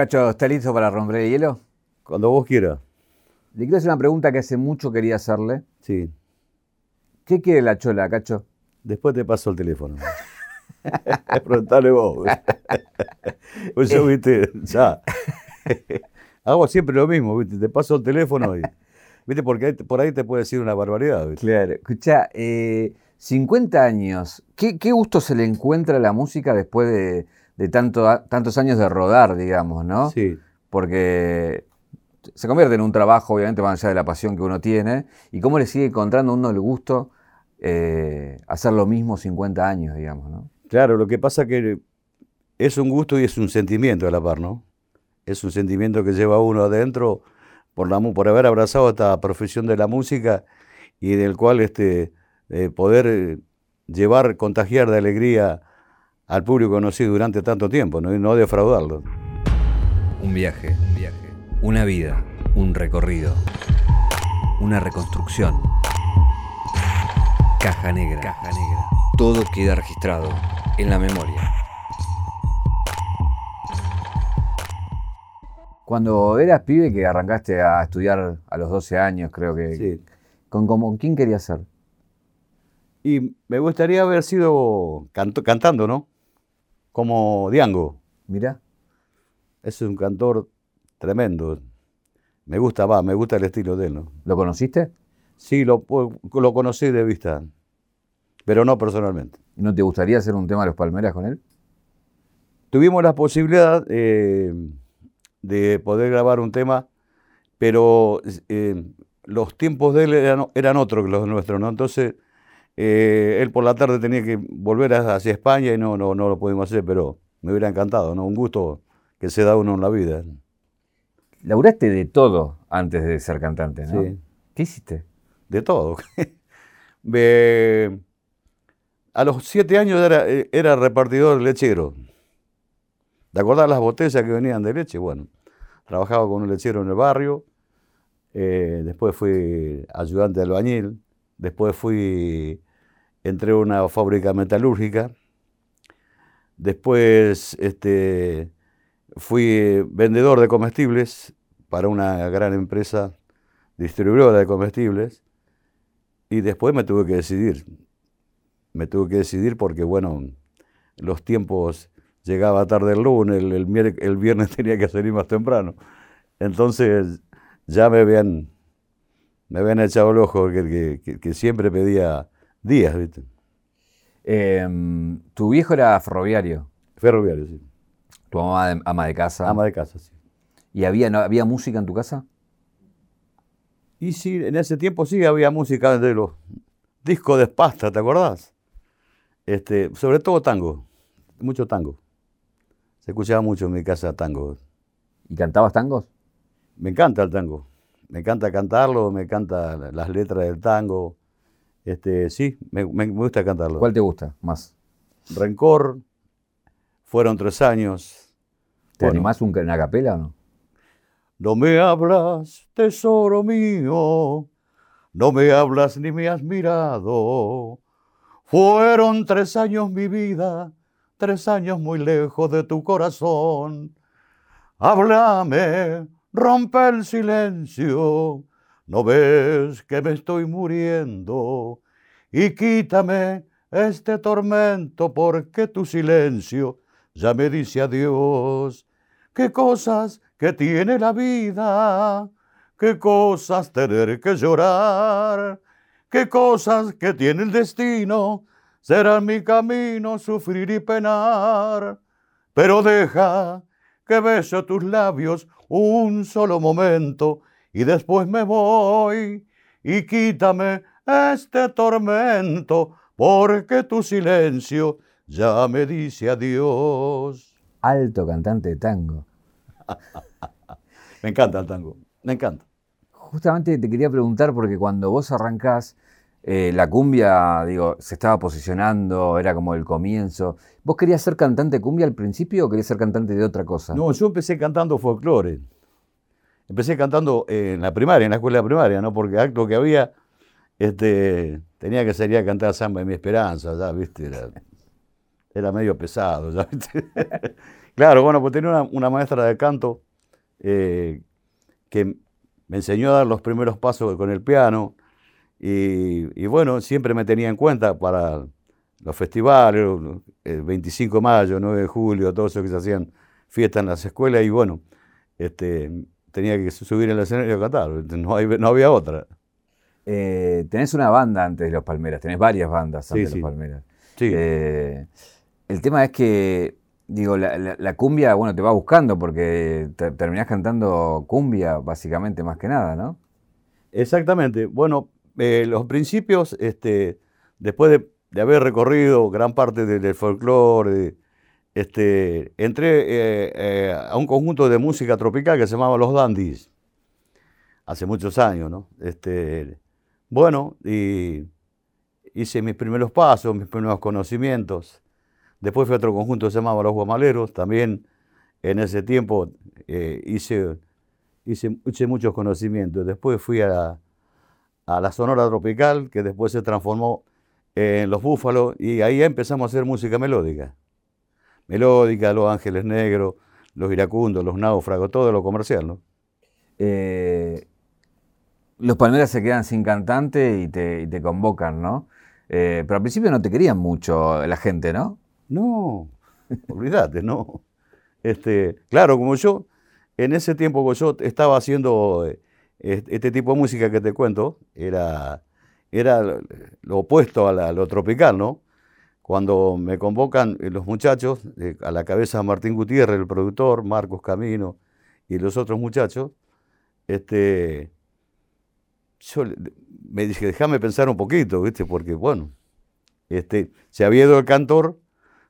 Cacho, ¿está listo para romper el hielo? Cuando vos quieras. Le quiero hacer una pregunta que hace mucho quería hacerle. Sí. ¿Qué quiere la chola, Cacho? Después te paso el teléfono. Preguntale vos. pues yo, viste, ya. Hago siempre lo mismo, viste. Te paso el teléfono y. Viste, porque por ahí te puede decir una barbaridad. ¿viste? Claro. Escucha, eh, 50 años. ¿Qué, ¿Qué, gusto se le encuentra a la música después de, de tanto, tantos años de rodar, digamos, ¿no? Sí. Porque se convierte en un trabajo, obviamente, más allá de la pasión que uno tiene. ¿Y cómo le sigue encontrando a uno el gusto eh, hacer lo mismo 50 años, digamos, ¿no? Claro, lo que pasa que es un gusto y es un sentimiento a la par, ¿no? Es un sentimiento que lleva uno adentro por, la, por haber abrazado esta profesión de la música y del cual este, eh, poder eh, llevar, contagiar de alegría al público conocido durante tanto tiempo, ¿no? y no defraudarlo. Un viaje, un viaje, una vida, un recorrido, una reconstrucción. Caja negra, caja negra. Todo queda registrado en la memoria. Cuando eras pibe que arrancaste a estudiar a los 12 años, creo que... Sí. ¿Con, con quién querías ser? Y me gustaría haber sido canto, cantando, ¿no? Como Diango. Mira. Es un cantor tremendo. Me gusta, va, me gusta el estilo de él, ¿no? ¿Lo conociste? Sí, lo, lo conocí de vista, pero no personalmente. ¿Y no te gustaría hacer un tema de los Palmeras con él? Tuvimos la posibilidad eh, de poder grabar un tema, pero eh, los tiempos de él eran, eran, otros que los nuestros, ¿no? Entonces, eh, él por la tarde tenía que volver hacia España y no, no, no lo pudimos hacer, pero me hubiera encantado, ¿no? Un gusto que se da uno en la vida. Laburaste de todo antes de ser cantante, ¿no? Sí. ¿Qué hiciste? De todo. Me... A los siete años era, era repartidor lechero. ¿Te acordás las botellas que venían de leche? Bueno, trabajaba con un lechero en el barrio. Eh, después fui ayudante de albañil. Después fui, entré a una fábrica metalúrgica. Después este, fui vendedor de comestibles para una gran empresa distribuidora de comestibles. Y después me tuve que decidir. Me tuve que decidir porque, bueno, los tiempos llegaba tarde el lunes, el, viernes tenía que salir más temprano. Entonces ya me habían, me habían echado el ojo que, que siempre pedía días, ¿viste? Eh, ¿Tu viejo era ferroviario? Ferroviario, sí. ¿Tu mamá de, ama de casa? Ama de casa, sí. ¿Y había, no, había música en tu casa? Y sí, en ese tiempo sí había música de los discos de pasta, ¿te acordás? Este, sobre todo tango, mucho tango. Se escuchaba mucho en mi casa tango. ¿Y cantabas tangos? Me encanta el tango. Me encanta cantarlo, me encanta las letras del tango. Este, sí, me, me gusta cantarlo. ¿Cuál te gusta más? Rencor, fueron tres años. ¿Te bueno. animás un, una capela o no? No me hablas, tesoro mío, no me hablas ni me has mirado. Fueron tres años mi vida, tres años muy lejos de tu corazón. Háblame, rompe el silencio, no ves que me estoy muriendo. Y quítame este tormento porque tu silencio ya me dice adiós. Qué cosas que tiene la vida, qué cosas tener que llorar, qué cosas que tiene el destino, será mi camino sufrir y penar. Pero deja que bese tus labios un solo momento y después me voy y quítame este tormento porque tu silencio ya me dice adiós. Alto cantante de tango. me encanta el tango, me encanta. Justamente te quería preguntar porque cuando vos arrancás, eh, la cumbia, digo, se estaba posicionando, era como el comienzo. ¿Vos querías ser cantante de cumbia al principio o querías ser cantante de otra cosa? No, yo empecé cantando folclore. Empecé cantando en la primaria, en la escuela primaria, ¿no? Porque acto que había, este, tenía que salir a cantar samba de mi esperanza, ya, ¿viste? Era, medio pesado, ¿ya? ¿viste? Claro, bueno, pues tenía una, una maestra de canto eh, que me enseñó a dar los primeros pasos con el piano y, y bueno, siempre me tenía en cuenta para los festivales, el 25 de mayo, 9 de julio, todo eso que se hacían fiestas en las escuelas y bueno, este, tenía que subir en el escenario a cantar, no, hay- no había otra. Eh, tenés una banda antes de Los Palmeras, tenés varias bandas Sí, antes de sí. Los Palmeras. Sí, Eh, el tema es que, digo, la, la- la cumbia, bueno, te va buscando porque te- terminás cantando cumbia básicamente más que nada, ¿no? exactamente. Bueno, eh, los principios, este, después de, de haber recorrido gran parte de- del folclore, este, entré eh, eh, a un conjunto de música tropical que se llamaba Los Dandies, hace muchos años, ¿no? Este, bueno, y hice mis primeros pasos, mis primeros conocimientos. Después fui a otro conjunto que se llamaba Los Guamaleros, también en ese tiempo eh, hice, hice, hice muchos conocimientos. Después fui a a la Sonora Tropical, que después se transformó en Los Búfalos, y ahí empezamos a hacer música melódica. Melódica, Los Ángeles Negros, Los Iracundos, Los Náufragos, todo lo comercial, ¿no? Eh, los Palmeras se quedan sin cantante y te, y te convocan, ¿no? Eh, pero al principio no te querían mucho la gente, ¿no? No, olvídate, no. Este, claro, como yo, en ese tiempo que yo estaba haciendo eh, est- este tipo de música que te cuento, era, era lo- lo opuesto a, la- a lo tropical, ¿no? Cuando me convocan eh, los muchachos, eh, a la cabeza Martín Gutiérrez, el productor, Marcos Camino y los otros muchachos, este, yo me dije, déjame pensar un poquito, ¿viste? Porque, bueno, este, se había ido el cantor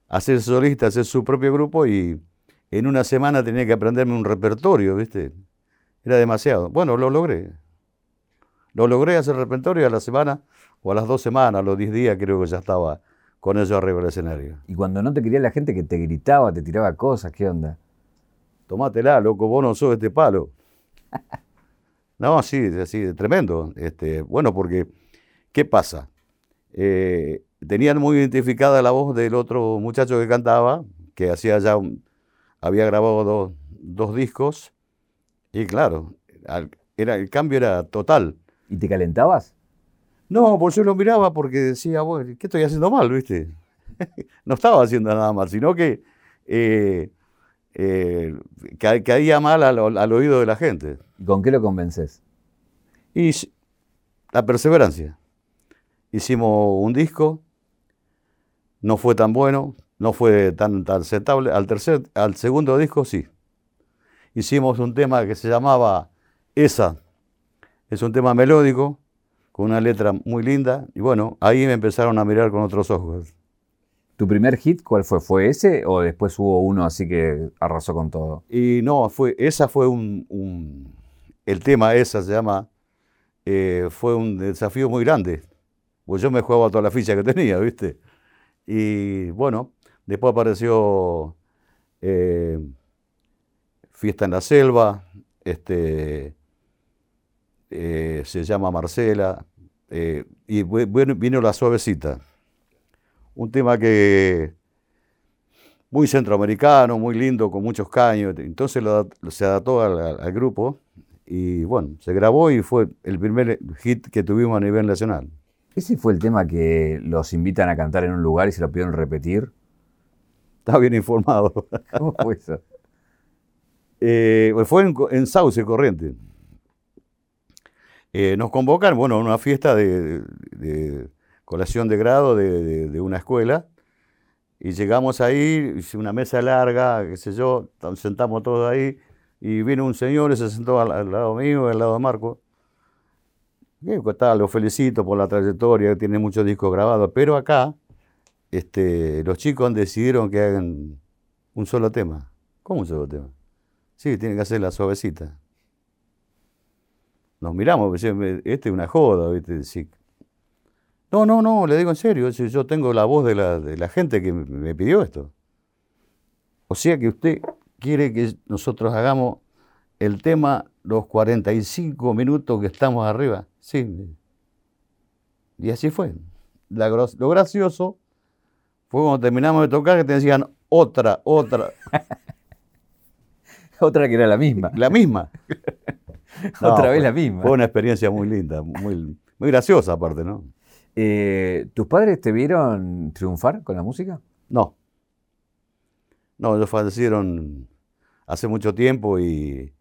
a ser solista, a hacer su propio grupo y en una semana tenía que aprenderme un repertorio, ¿viste? Era demasiado. Bueno, lo logré. Lo logré hacer repertorio a la semana o a las dos semanas, a los diez días creo que ya estaba con eso arriba del escenario. Y cuando no te quería la gente que te gritaba, te tiraba cosas, ¿qué onda? Tomátela, loco, vos no sos este palo. No, sí, así, tremendo. Este, bueno, porque, ¿qué pasa? Eh, tenían muy identificada la voz del otro muchacho que cantaba, que hacía ya un- había grabado dos, dos discos, y claro, al- era, el cambio era total. ¿Y te calentabas? No, pues yo lo miraba porque decía, bueno, ¿qué estoy haciendo mal, viste? no estaba haciendo nada mal, sino que eh, eh, ca- caía mal al, al oído de la gente. ¿Y con qué lo convences? Y la perseverancia. Hicimos un disco, no fue tan bueno, no fue tan, tan aceptable. Al, tercer, al segundo disco sí. Hicimos un tema que se llamaba Esa. Es un tema melódico, con una letra muy linda. Y bueno, ahí me empezaron a mirar con otros ojos. ¿Tu primer hit cuál fue? ¿Fue ese o después hubo uno así que arrasó con todo? Y no, fue, esa fue un, un- el tema esa se llama, eh, fue un desafío muy grande, pues yo me jugaba toda la ficha que tenía, ¿viste? Y bueno, después apareció eh, Fiesta en la Selva, este, eh, se llama Marcela, eh, y bu- bueno, vino La Suavecita, un tema que muy centroamericano, muy lindo, con muchos caños. Entonces lo se adaptó al, al- grupo y bueno, se grabó y fue el primer hit que tuvimos a nivel nacional. ¿Ese fue el tema que los invitan a cantar en un lugar y se lo pidieron repetir? Está bien informado. ¿Cómo fue eso? Eh, fue en, en Sauce, Corriente. Eh, nos convocan, bueno, a una fiesta de, de colación de grado de, de- de una escuela. Y llegamos ahí, hice una mesa larga, qué sé yo, tam- sentamos todos ahí. Y vino un señor y se sentó al, al lado mío, al lado de Marco. Y, pues, tal, lo felicito por la trayectoria, tiene muchos discos grabados. Pero acá, este, los chicos decidieron que hagan un solo tema. ¿Cómo un solo tema? Sí, tiene que hacer la suavecita. Nos miramos, pues, eh, este es una joda, ¿viste? Sí. No, no, no, le digo en serio, yo tengo la voz de la, de la gente que me- pidió esto. O sea que usted quiere que nosotros hagamos el tema los 45 minutos que estamos arriba. Sí. Y así fue. La lo gracioso fue cuando terminamos de tocar que te decían otra, otra. Otra que era la misma. La misma. No, Otra vez la misma. Fue una experiencia muy linda, muy, muy graciosa aparte, ¿no? Eh, ¿Tus padres te vieron triunfar con la música? No. No, ellos fallecieron hace mucho tiempo y,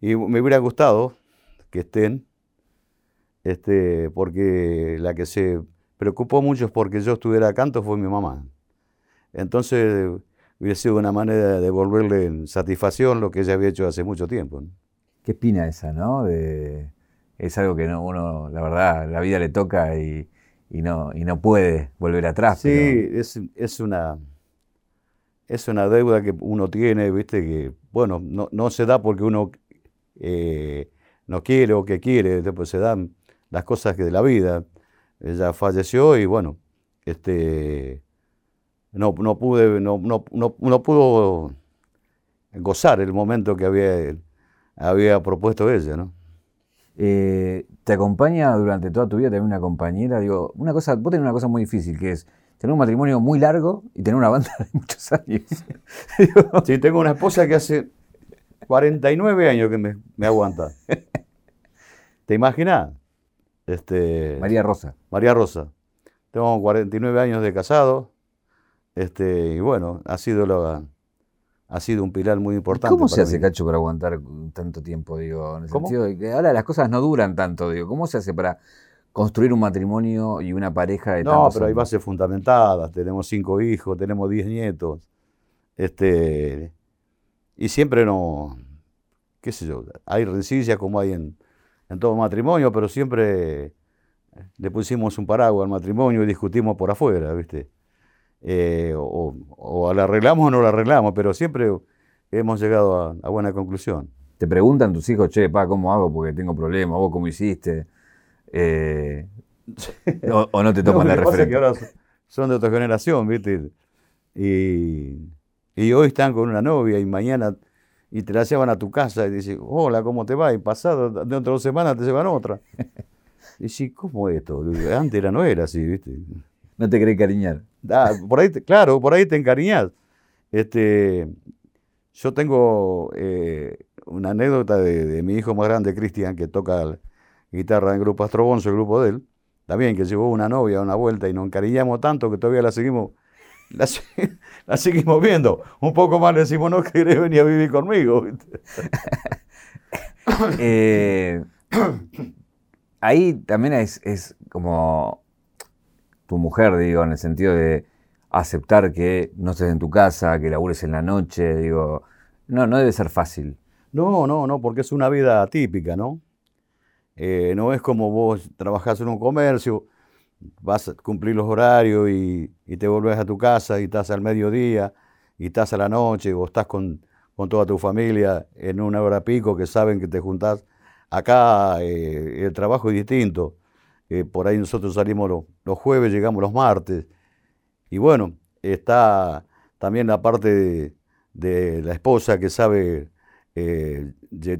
y me hubiera gustado que estén, este, porque la que se preocupó mucho porque yo estuviera canto fue mi mamá. Entonces hubiera sido una manera de devolverle satisfacción lo que ella había hecho hace mucho tiempo. ¿no? Qué espina esa, ¿no? De- es algo que no, uno, la verdad, la vida le toca y, y no, y no puede volver atrás. Sí, pero- es, es una es una deuda que uno tiene, viste, que bueno, no, no se da porque uno eh, no quiere o que quiere, después se dan las cosas que de la vida. Ella falleció y bueno, este no, no pude, no, no, no, no pudo gozar el momento que había, había propuesto ella, ¿no? Eh, ¿Te acompaña durante toda tu vida también una compañera? Digo, una cosa, vos tenés una cosa muy difícil, que es tener un matrimonio muy largo y tener una banda de muchos años. Digo, Sí, tengo una esposa que hace 49 años que me, me aguanta. ¿Te imaginas? Este, María Rosa. María Rosa. Tengo 49 años de casado. Este, y bueno, ha sido, la- ha sido un pilar muy importante. ¿Cómo se hace, mí. Cacho, para aguantar tanto tiempo? Digo, en el ¿Cómo? sentido de que ahora las cosas no duran tanto. Digo, ¿cómo se hace para construir un matrimonio y una pareja de No, tantos pero hay bases fundamentadas. Tenemos cinco hijos, tenemos 10 nietos. Este, y siempre no, qué sé yo, hay rencillas como hay en, en todo matrimonio, pero siempre le pusimos un paraguas al matrimonio y discutimos por afuera, ¿viste? Eh, o, o la arreglamos o no la arreglamos, pero siempre hemos llegado a, a buena conclusión. Te preguntan tus hijos, che, pa, ¿cómo hago? Porque tengo problemas, vos cómo hiciste. Eh, o, o no te toman No, ahora son- son de otra generación, ¿viste? Y, y hoy están con una novia y mañana y te la llevan a tu casa y dicen, hola, ¿cómo te va? Y pasado, dentro de dos semanas te llevan otra. Y sí, ¿cómo es esto? Antes era, no era así, ¿viste? No te querés cariñar. Ah, por ahí, claro, por ahí te encariñás. Este, yo tengo eh, una anécdota de, de mi hijo más grande, Cristian, que toca guitarra en el grupo Astrobonzo, el grupo de él, también que llevó una novia a una vuelta y nos encariñamos tanto que todavía la seguimos, la, se- la seguimos viendo. Un poco más le decimos, no querés venir a vivir conmigo. Eh, ahí también es, es como tu mujer, digo, en el sentido de aceptar que no estés en tu casa, que labures en la noche, digo, no, no debe ser fácil. No, no, no, porque es una vida atípica, ¿no? Eh, no es como vos trabajás en un comercio, vas a cumplir los horarios y, y te volvés a tu casa y estás al mediodía y estás a la noche o estás con, con toda tu familia en una hora pico que saben que te juntás. Acá eh, el trabajo es distinto. Eh, por ahí nosotros salimos los, los jueves, llegamos los martes. Y bueno, está también la parte de, de la esposa que sabe, eh,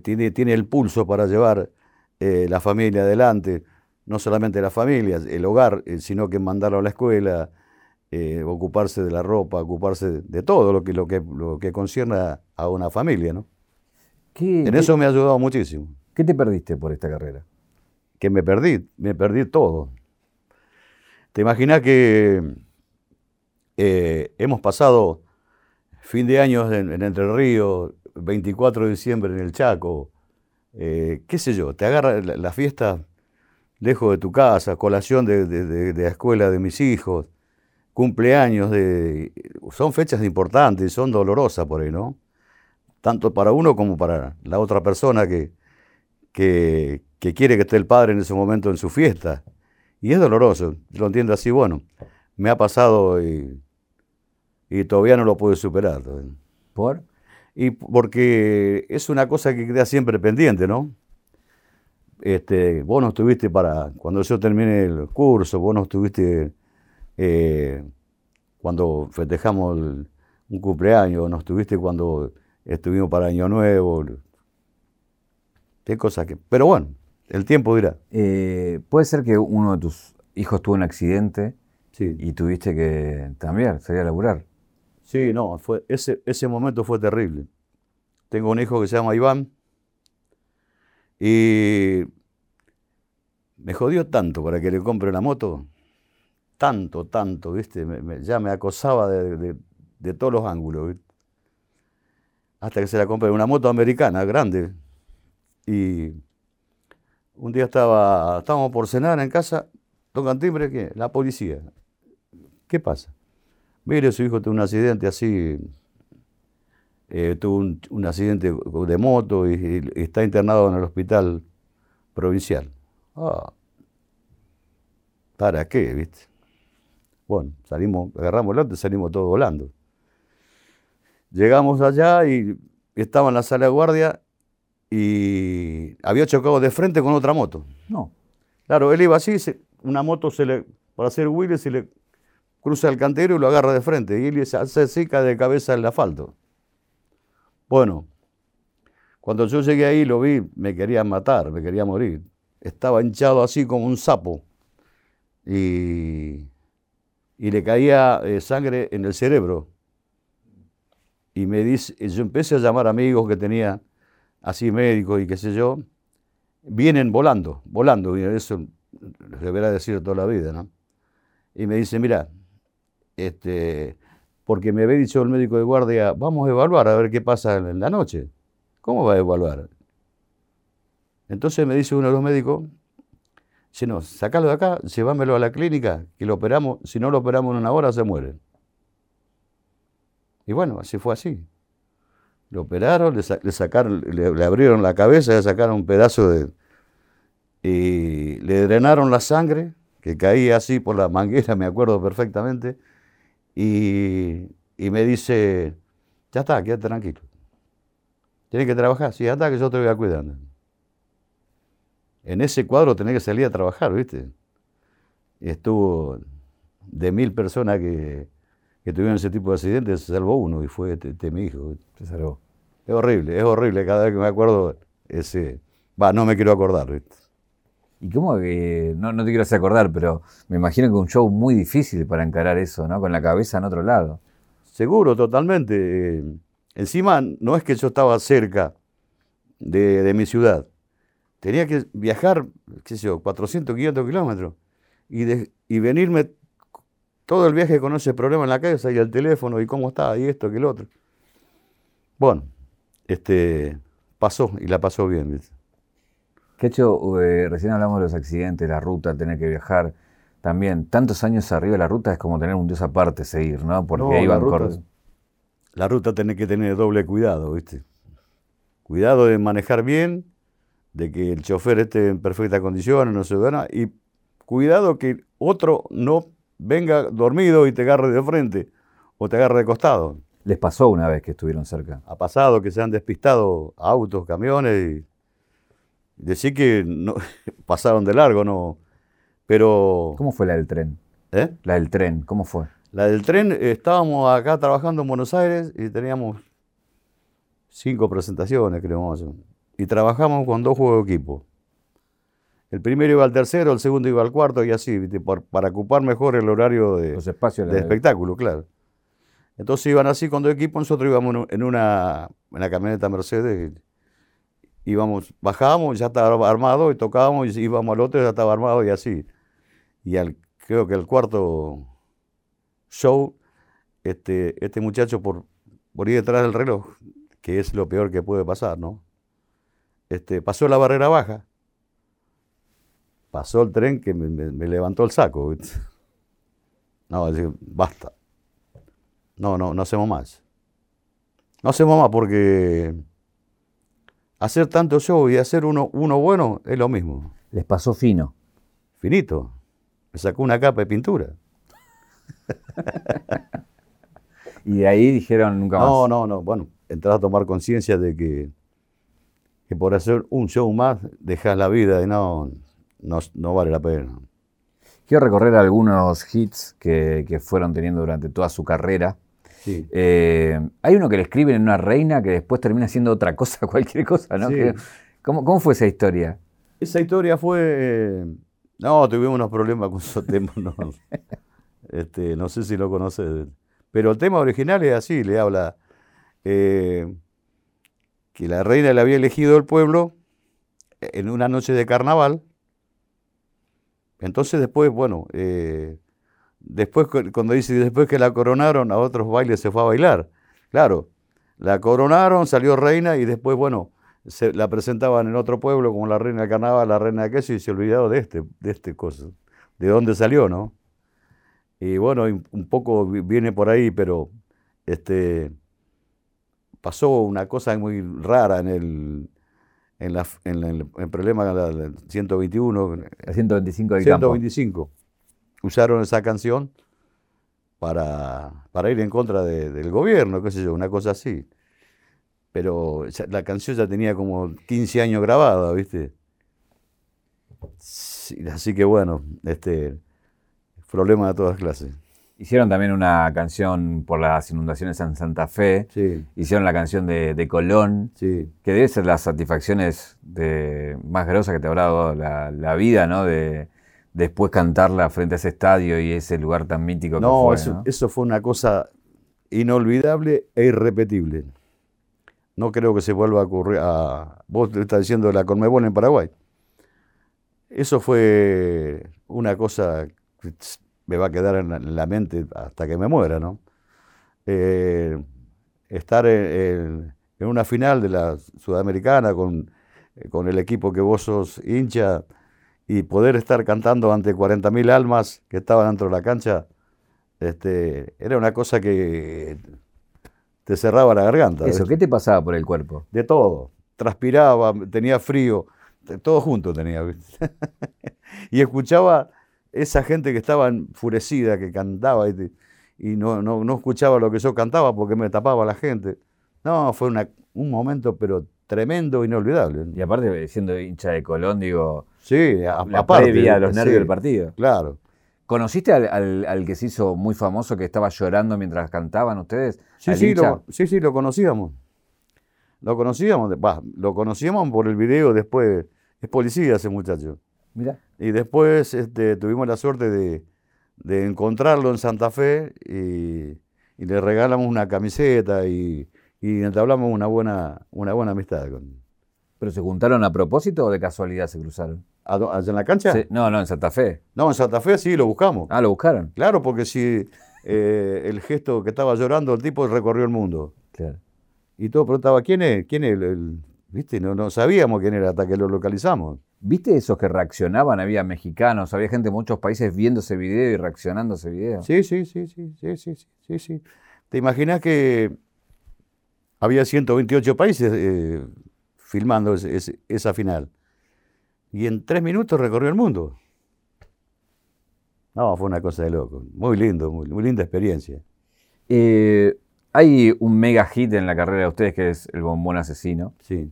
tiene, tiene el pulso para llevar eh, la familia adelante, no solamente la familia, el hogar, eh, sino que mandarlo a la escuela, ocuparse de la ropa, ocuparse de, todo lo que, lo que, lo que concierne a, una familia, ¿no? ¿Qué, En eso me ha ayudado muchísimo. qué te perdiste por esta carrera? Que me perdí, me perdí todo. ¿Te imaginas que eh, hemos pasado fin de año en, en Entre Ríos, 24 de diciembre en el Chaco, eh, qué sé yo, te agarra la, la fiesta lejos de tu casa, colación de, de- de- la escuela de mis hijos, cumpleaños, de, son fechas importantes, son dolorosas por ahí, ¿no? Tanto para uno como para la otra persona que, que, que quiere que esté el padre en ese momento en su fiesta. Y es doloroso, lo entiendo así, bueno, me ha pasado y, y todavía no lo puedo superar. ¿Por? Y porque es una cosa que queda siempre pendiente, ¿no? Este, vos no estuviste para, cuando yo terminé el curso, vos no estuviste eh, cuando festejamos el- un cumpleaños, no estuviste cuando estuvimos para Año Nuevo. Qué cosa que... Pero bueno, el tiempo dirá. Eh, ¿Puede ser que uno de tus hijos tuvo un accidente Sí, y tuviste que también salir a laburar? sí no, fue, ese, ese momento fue terrible. tengo un hijo que se llama Iván y me jodió tanto para que le compre la moto, tanto, tanto, ¿viste? Me- me- ya me acosaba de, de- de todos los ángulos, ¿viste? Hasta que se la compré, una moto americana, grande. Y un día estaba, estábamos por cenar en casa, tocan timbre, ¿qué? La policía. ¿Qué pasa? Mire, su hijo tuvo un accidente así, eh, tuvo un, accidente de moto y, y está internado en el hospital provincial. Ah, ¿para qué, viste? Bueno, salimos, agarramos el auto y salimos todos volando. Llegamos allá y estaba en la sala de guardia y había chocado de frente con otra moto. No. Claro, él iba así, una moto se le, para hacer Willy se le cruza el cantero y lo agarra de frente. Y él se hace seca de cabeza en el asfalto. Bueno, cuando yo llegué ahí lo vi, me quería matar, me quería morir. Estaba hinchado así como un sapo. Y, y le caía eh, sangre en el cerebro. Y me dice, yo empecé a llamar amigos que tenía así médicos y qué sé yo. Vienen volando, volando, y eso deberá decir toda la vida, ¿no? Y me dice, mira, este, porque me había dicho el médico de guardia, vamos a evaluar a ver qué pasa en la noche. ¿Cómo va a evaluar? Entonces me dice uno de los médicos, dice, no, sacalo de acá, llévamelo a la clínica, que lo operamos, si no lo operamos en una hora se muere. Y bueno, así fue así. Lo operaron, le, sa- le sacaron, le, abrieron la cabeza, le sacaron un pedazo de... y le drenaron la sangre, que caía así por la manguera, me acuerdo perfectamente, y, y me dice, ya está, quédate tranquilo. Tienes que trabajar, sí, ya está, que yo te voy a cuidar. En ese cuadro tenés que salir a trabajar, ¿viste? Estuvo de mil personas que, que tuvieron ese tipo de accidentes, se salvó uno y fue este, este mi hijo. Se salvó. Es horrible, es horrible. Cada vez que me acuerdo, ese. Va, no me quiero acordar, ¿viste? ¿Y cómo que.? No, no te quiero hacer acordar, pero me imagino que un show muy difícil para encarar eso, ¿no? Con la cabeza en otro lado. Seguro, totalmente. Eh, encima, no es que yo estaba cerca de, de mi ciudad. Tenía que viajar, qué sé yo, 400, 500 kilómetros y, de- y venirme todo el viaje con ese problema en la cabeza y el teléfono y cómo está y esto que el otro. Bueno, este, pasó y la pasó bien. ¿viste? Quecho, eh, recién hablamos de los accidentes, la ruta, tener que viajar. También, tantos años arriba de la ruta es como tener un dios aparte seguir, ¿no? Porque No, ahí la van ruta cor- es- La ruta tiene que tener doble cuidado, ¿viste? Cuidado de manejar bien, de que el chofer esté en perfectas condiciones, no se duerma, y cuidado que otro no venga dormido y te agarre de frente o te agarre de costado. Les pasó una vez que estuvieron cerca. Ha pasado que se han despistado autos, camiones, y decir que no, pasaron de largo, no. Pero, ¿Cómo fue la del tren? ¿eh? La del tren, ¿cómo fue? La del tren, eh, estábamos acá trabajando en Buenos Aires y teníamos cinco presentaciones, creo más. Y trabajamos con dos juegos de equipo. El primero iba al tercero, el segundo iba al cuarto y así. Por- para ocupar mejor el horario de, Los espacios. de espectáculo, claro. Entonces iban así con dos equipos, nosotros íbamos en- una, en una camioneta Mercedes, íbamos, bajábamos, ya estaba armado y tocábamos y íbamos al otro ya estaba armado y así. Y al, creo que el cuarto show, este, este muchacho por, por ir detrás del reloj, que es lo peor que puede pasar, ¿no? Este, pasó la barrera baja, pasó el tren que me, me- me levantó el saco. No, es decir, basta. No, no, no hacemos más. No hacemos más porque hacer tanto show y hacer uno, uno bueno es lo mismo. Les pasó fino. Finito. Me sacó una capa de pintura. Y de ahí dijeron nunca más. No, no, no. Bueno, entras a tomar conciencia de que, que por hacer un show más dejas la vida y no, no, no vale la pena. Quiero recorrer algunos hits que, que fueron teniendo durante toda su carrera. Sí. Eh, hay uno que le escriben en una reina que después termina haciendo otra cosa, cualquier cosa, ¿no? Sí. Que- ¿cómo, cómo fue esa historia? Esa historia fue. eh, No, tuvimos unos problemas con esos temas. No, Este, no sé si lo conoces. Pero el tema original es así: le habla. eh, que la reina le había elegido el pueblo en una noche de carnaval. Entonces después, bueno, eh, después cuando dice después que la coronaron a otros bailes se fue a bailar. Claro, la coronaron, salió reina y después, bueno, se la presentaban en otro pueblo como la reina del carnaval, la reina de queso y se olvidó de este, de este cosa, de dónde salió, ¿no? Y bueno, un poco viene por ahí, pero este pasó una cosa muy rara en el, en, la, en, el, problema del 121. El 125 del 125. Usaron esa canción para, para ir en contra del gobierno, qué sé yo, una cosa así. Pero la canción ya tenía como 15 años grabada, ¿viste? así que bueno, este problema de todas clases. Hicieron también una canción por las inundaciones en Santa Fe. Hicieron la canción de, Colón, que debe ser las satisfacciones de, más grosas que te habrá dado la, vida, ¿no? De después cantarla frente a ese estadio y ese lugar tan mítico que fue. Eso, ¿no? eso fue una cosa inolvidable e irrepetible. No creo que se vuelva a ocurrir. A, vos estás diciendo la Conmebol en Paraguay. Eso fue una cosa me va a quedar en la, mente hasta que me muera, ¿no? Eh, estar en, una final de la Sudamericana con, con, el equipo que vos sos hincha y poder estar cantando ante 40.000 almas que estaban dentro de la cancha, este, era una cosa que te cerraba la garganta. Eso, ¿qué te pasaba por el cuerpo? De todo. Transpiraba, tenía frío, todo junto tenía. y escuchaba esa gente que estaba enfurecida, que cantaba y, no, no, escuchaba lo que yo cantaba porque me tapaba la gente. No, fue un momento, pero tremendo, inolvidable. Y aparte, siendo hincha de Colón, digo, sí, la aparte, previa los nervios del partido. Claro. ¿Conociste al, que se hizo muy famoso, que estaba llorando mientras cantaban ustedes? Sí, sí lo, sí, sí, lo conocíamos. Lo conocíamos, lo conocíamos por el video después. Es policía ese muchacho. Y después este, tuvimos la suerte de, encontrarlo en Santa Fe y, le regalamos una camiseta y, entablamos una buena, una buena amistad con ¿Pero se juntaron a propósito o de casualidad se cruzaron? ¿Allá en la cancha? No, no, en Santa Fe. No, en Santa Fe sí, lo buscamos. Ah, lo buscaron. Claro, porque si eh, el gesto que estaba llorando, el tipo recorrió el mundo. Claro. Y todo preguntaba, ¿quién es? ¿Quién es? El, ¿Viste? No, no sabíamos quién era hasta que lo localizamos. ¿Viste esos que reaccionaban? Había mexicanos, había gente de muchos países viendo ese video y reaccionando a ese video. Sí, sí, sí, sí, sí, sí, sí, sí. ¿Te imaginas que había 128 países eh, filmando esa final? Y en tres minutos recorrió el mundo. No, fue una cosa de loco. Muy lindo, muy, linda experiencia. Eh, hay un mega hit en la carrera de ustedes que es El Bombón Asesino. Sí.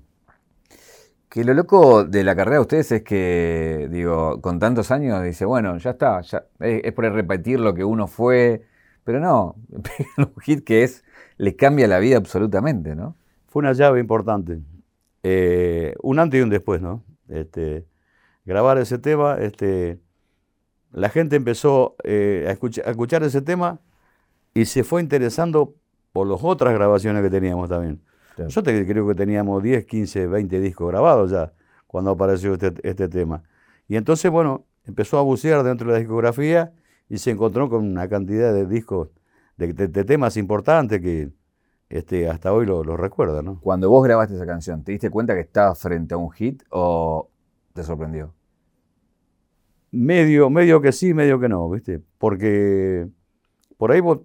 Que lo loco de la carrera de ustedes es que, digo, con tantos años, dice, bueno, ya está, es, por repetir lo que uno fue, pero no, un hit que es, le cambia la vida absolutamente, ¿no? Fue una llave importante. Eh, un antes y un después, ¿no? Este, grabar ese tema, este, la gente empezó eh, a, escuchar, ese tema y se fue interesando por las otras grabaciones que teníamos también. Yo creo que teníamos 10, 15, 20 discos grabados ya cuando apareció este, este, tema. Y entonces, bueno, empezó a bucear dentro de la discografía y se encontró con una cantidad de discos, de, temas importantes que este, hasta hoy lo, recuerda, ¿no? Cuando vos grabaste esa canción, ¿te diste cuenta que estaba frente a un hit o te sorprendió? Medio, medio que sí, medio que no, ¿viste? Porque por ahí vos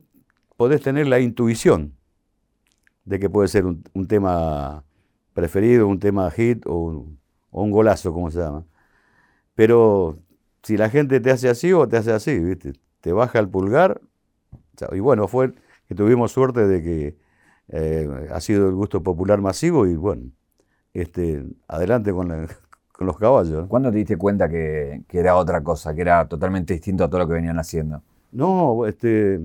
podés tener la intuición de que puede ser un, tema preferido, un tema hit o un, golazo, como se llama. Pero si la gente te hace así o te hace así, ¿viste? te baja el pulgar. Y bueno, fue que tuvimos suerte de que eh, ha sido el gusto popular masivo y bueno, este, adelante con, con los caballos. ¿Cuándo te diste cuenta que, era otra cosa, que era totalmente distinto a todo lo que venían haciendo? No, este,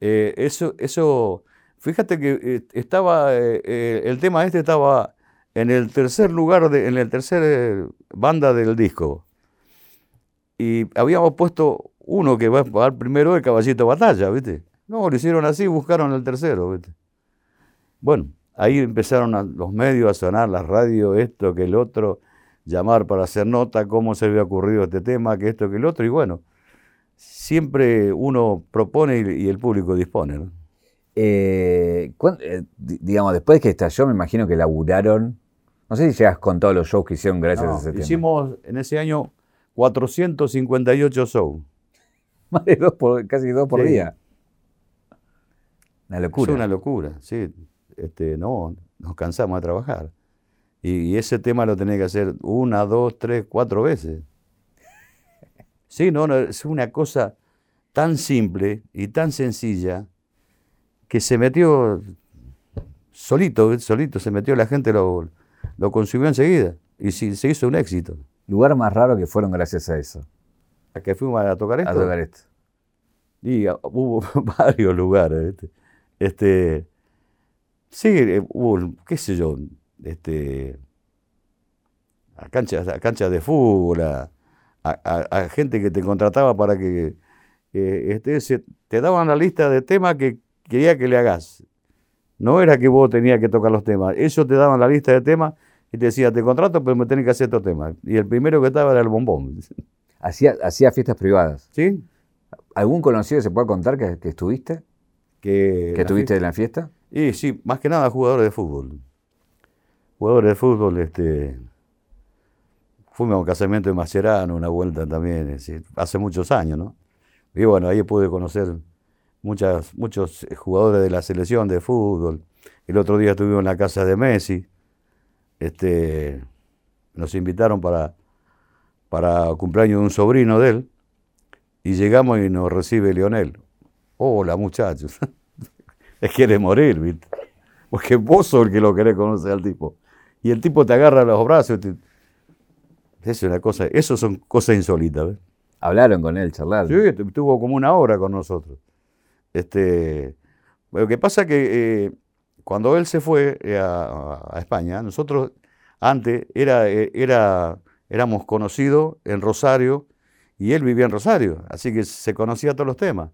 eh, eso, eso Fíjate que eh, estaba, eh, eh, el tema este estaba en el tercer lugar, de, en el tercer banda del disco. Y habíamos puesto uno que va al primero, el caballito batalla, ¿viste? No, lo hicieron así, buscaron el tercero, ¿viste? Bueno, ahí empezaron a- los medios a sonar, la radio, esto, que el otro, llamar para hacer nota, cómo se había ocurrido este tema, que esto, que el otro, y bueno, siempre uno propone y, y el público dispone. ¿no? Eh, eh, di- digamos, después que estalló, me imagino que laburaron. No sé si llegas con todos los shows que hicieron gracias No, a ese tema. hicimos en ese año 458 shows. Más de dos por, casi dos por Sí. día. Una locura. Es una locura, sí. Este, no, nos cansamos de trabajar. Y, y ese tema lo tenés que hacer una, dos, tres, cuatro veces. Sí, no, no, es una cosa tan simple y tan sencilla que se metió solito, solito, se metió la gente, lo, lo consumió enseguida. Y se hizo un éxito. Lugar más raro que fueron gracias a eso. ¿A que fuimos a tocar esto? A tocar esto. Y ah, hubo varios lugares. Este, sí, eh, hubo, qué sé yo, este, a canchas, a canchas de fútbol, a, a- a- a gente que te contrataba para que eh, este, se- te daban la lista de temas que quería que le hagas. No era que vos tenías que tocar los temas, ellos te daban la lista de temas y te decían, te contrato, pero me tenés que hacer estos temas. Y el primero que estaba era el bombón. Hacía, hacía fiestas privadas. ¿Sí? ¿Algún conocido se pueda contar que, que estuviste? Que, ¿Que la estuviste en la fiesta? Y sí, más que nada jugadores de fútbol. Jugadores de fútbol, este. Fuimos a un casamiento de Mascherano, una vuelta también, hace muchos años, ¿no? Y bueno, ahí pude conocer muchas, muchos jugadores de la selección de fútbol. El otro día estuvimos en la casa de Messi. Este, nos invitaron para, para cumpleaños de un sobrino de él. Y llegamos y nos recibe Lionel. Hola, muchachos. Le quiere morir, ¿viste? Porque vos sos el que lo querés conocer al tipo. Y el tipo te agarra los brazos. te- Es una cosa, eso son cosas insólitas, ¿ves? Hablaron con él, charlaron. Sí, estu- estuvo como una hora con nosotros. Este, lo que pasa que eh, cuando él se fue eh, a, a España, nosotros antes era, eh, era, éramos conocidos en Rosario y él vivía en Rosario, así que se conocía todos los temas.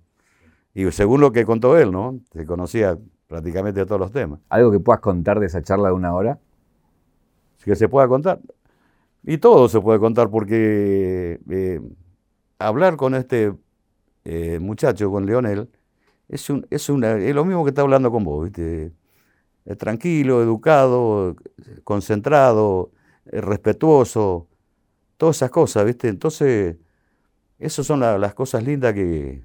Y según lo que contó él, ¿no? Se conocía prácticamente todos los temas. ¿Algo que puedas contar de esa charla de una hora? que se pueda contar. Y todo se puede contar porque eh, hablar con este eh, muchacho, con Leonel, es, un, es, una, es lo mismo que está hablando con vos, ¿viste? Tranquilo, educado, concentrado, eh, respetuoso, todas esas cosas, ¿viste? Entonces, esas son la- las cosas lindas que,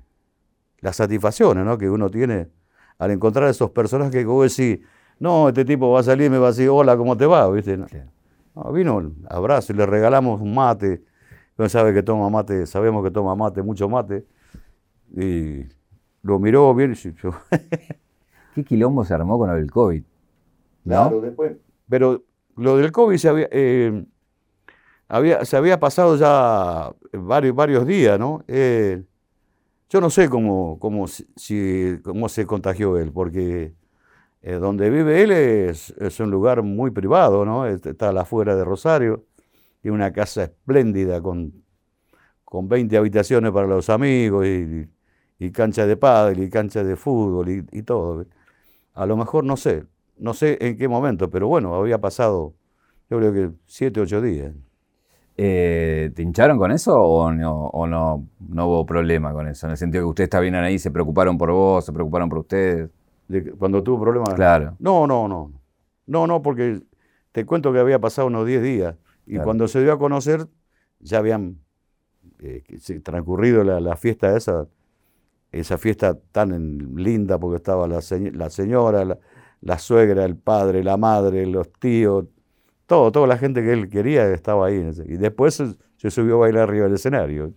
las satisfacciones, ¿no? Que uno tiene al encontrar esos personajes que vos decís, no, este tipo va a salir y me va a decir, hola, ¿cómo te va? ¿Viste? No, no, vino, abrazo y le regalamos un mate. Uno sabe que toma mate, sabemos que toma mate, mucho mate. Y lo miró bien y dice, yo, ¿Qué quilombo se armó con el COVID? ¿No? Claro, después. Pero lo del COVID se había, eh, había- se había pasado ya varios, varios días, ¿no? Eh, yo no sé cómo, cómo, si- cómo se contagió él, porque eh, donde vive él es, es un lugar muy privado, ¿no? Este, Está a la afuera de Rosario, tiene una casa espléndida con, con 20 habitaciones para los amigos y, y cancha de pádel y cancha de fútbol y, y todo. A lo mejor no sé, no sé en qué momento, pero bueno, había pasado, yo creo que siete, ocho días. Eh, ¿Te hincharon con eso o no, o no, no hubo problema con eso? En el sentido que ustedes estaban ahí, se preocuparon por vos, se preocuparon por ustedes. Cuando tuvo problemas. Claro. No, no, no. No, no, porque te cuento que había pasado unos 10 días y Claro. cuando se dio a conocer ya habían eh, transcurrido la, la fiesta esa, esa fiesta tan linda porque estaba la, señ- la señora, la, la suegra, el padre, la madre, los tíos, todo, toda la gente que él quería estaba ahí. Y después se, se subió a bailar arriba del escenario.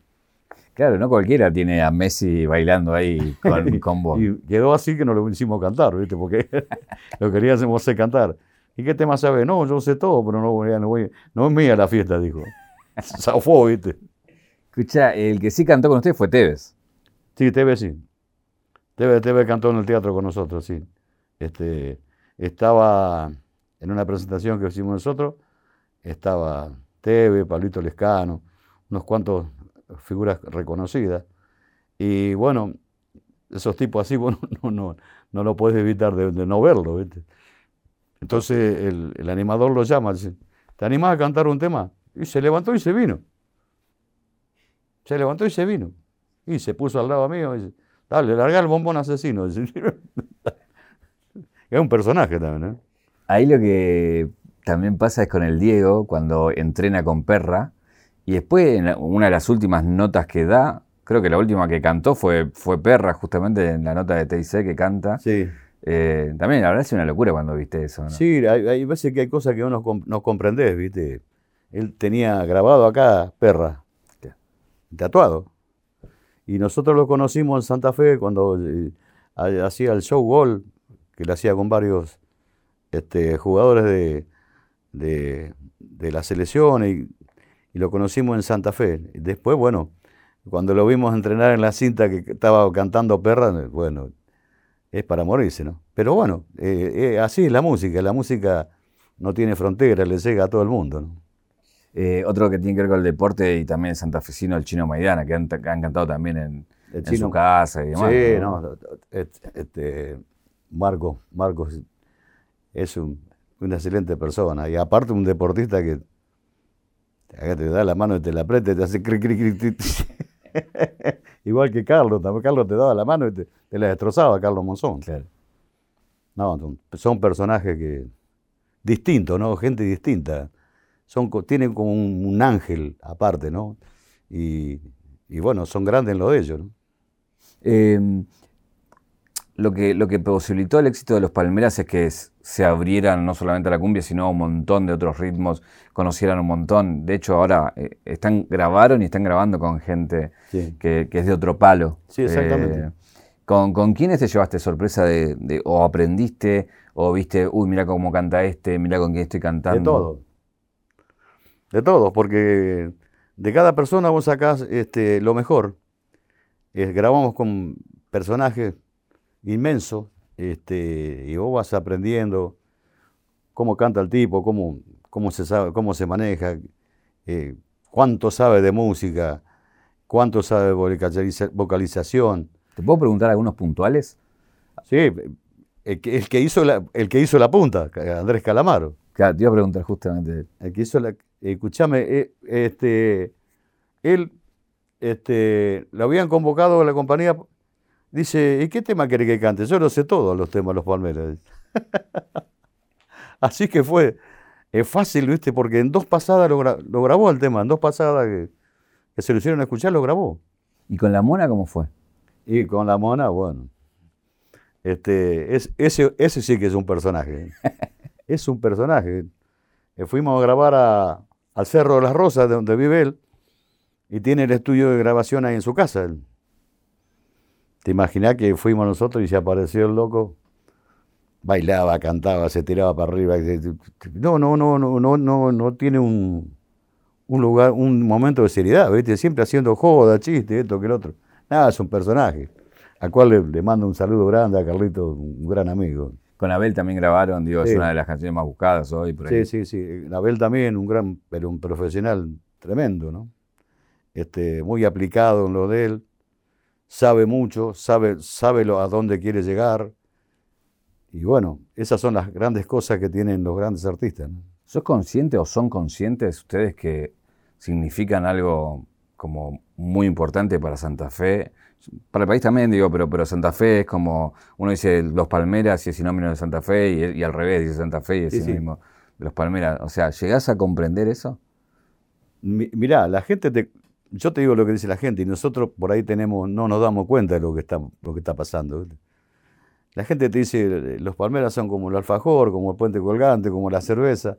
Claro, no cualquiera tiene a Messi bailando ahí con, con vos. Y quedó así que no lo hicimos cantar, ¿viste? Porque lo queríamos hacer cantar. ¿Y qué tema sabe? No, yo sé todo, pero no voy, no voy, no es mía la fiesta, dijo. Zafó, ¿viste? Escucha, el que sí cantó con ustedes fue Tevez. Sí, TV sí. TV, TV cantó en el teatro con nosotros, sí. Este, estaba en una presentación que hicimos nosotros, estaba TV, Pablito Lescano, unos cuantos figuras reconocidas. Y bueno, esos tipos así, bueno, no, no, no lo puedes evitar de, no verlo. Entonces el, el animador lo llama, dice, ¿te animás a cantar un tema? Y se levantó y se vino. Se levantó y se vino. Y se puso al lado mío y dice, dale, larga el bombón asesino. Es un personaje también, ¿eh? Ahí lo que también pasa es con el Diego, cuando entrena con Perra, y después una de las últimas notas que da, creo que la última que cantó fue, fue Perra, justamente en la nota de TIC que canta. Sí. Eh, también la verdad es una locura cuando viste eso, ¿no? Sí, hay, hay veces que hay cosas que com- no comprendés, ¿viste? Él tenía grabado acá perra, tatuado. Y nosotros lo conocimos en Santa Fe cuando eh, ha- hacía el show gol, que lo hacía con varios este, jugadores de, de, la selección y, lo conocimos en Santa Fe. Después, bueno, cuando lo vimos entrenar en la cinta que estaba cantando perra, bueno, es para morirse, ¿no? Pero bueno, eh, eh, así es la música, la música no tiene fronteras, le llega a todo el mundo, ¿no? Eh, otro que tiene que ver con el deporte y también santafesino, el chino Maidana, que han, que han cantado también en, El su casa y demás. Sí, no, este, Marco, Marcos es- es un- una excelente persona y aparte un deportista que acá te da la mano y te la aprieta y te hace cri, cri, cri, cri. Igual que Carlos, también Carlos te daba la mano y te, te la destrozaba, Carlos Monzón. Claro. No, son, son personajes que distintos, ¿no? Gente distinta. Son, tienen como un, un ángel aparte, ¿no? Y, y bueno, son grandes en lo de ellos, ¿no? Eh, lo, que, lo que posibilitó el éxito de los Palmeras es que se abrieran no solamente a la cumbia, sino a un montón de otros ritmos, conocieran un montón. De hecho, ahora eh, están grabaron y están grabando con gente Sí. que, que es de otro palo. Sí, exactamente. Eh, ¿con, ¿Con quiénes te llevaste sorpresa de, de- o aprendiste o viste, uy, mira cómo canta este, mira con quién estoy cantando? De todo. De todo, porque de cada persona vos sacás este, lo mejor. Eh, grabamos con personajes inmensos este, y vos vas aprendiendo cómo canta el tipo, cómo, cómo, se, sabe, cómo se maneja, eh, cuánto sabe de música, cuánto sabe de vocaliza- vocalización. ¿Te puedo preguntar algunos puntuales? Sí, el que, el que hizo, la, el que hizo la punta, Andrés Calamaro. Claro, te iba a preguntar justamente. El que hizo la. Escuchame, eh, este, él este, lo habían convocado a la compañía. Dice, ¿y qué tema quiere que cante? Yo lo sé todos los temas, los palmeras. Así que fue es fácil, ¿viste? Porque en dos pasadas lo, gra- lo grabó el tema, en dos pasadas que, que se lo hicieron escuchar, lo grabó. ¿Y con la mona cómo fue? Y con la mona, bueno. Este, es, ese, ese sí que es un personaje. es un personaje. Eh, fuimos a grabar a- al Cerro de las Rosas, de donde vive él, y tiene el estudio de grabación ahí en su casa. ¿Te imaginas que fuimos nosotros y se apareció el loco? Bailaba, cantaba, se tiraba para arriba. No, no, no, no, no, no, no tiene un, un lugar, un momento de seriedad, ¿viste? Siempre haciendo joda, chiste, esto que el otro. Nada, es un personaje. Al cual le, le mando un saludo grande a Carlito, un gran amigo. Con Abel también grabaron, digo, Sí. es una de las canciones más buscadas hoy. Por ahí. Sí, sí, sí. Abel también, un gran, pero un profesional tremendo, ¿no? Este, muy aplicado en lo de él, sabe mucho, sabe, sabe lo, a dónde quiere llegar. Y bueno, esas son las grandes cosas que tienen los grandes artistas. ¿no? ¿Sos consciente o son conscientes ustedes que significan algo como muy importante para Santa Fe? Para el país también, digo, pero, pero Santa Fe es como, uno dice Los Palmeras y es sinónimo de Santa Fe, y, y al revés dice Santa Fe y es Sí, sí. sinónimo de Los Palmeras. O sea, ¿llegás a comprender eso? Mi- Mirá, la gente te, yo te digo lo que dice la gente y nosotros por ahí tenemos, no nos damos cuenta de lo que está, lo que está pasando. La gente te dice, los palmeras son como el alfajor, como el puente colgante, como la cerveza.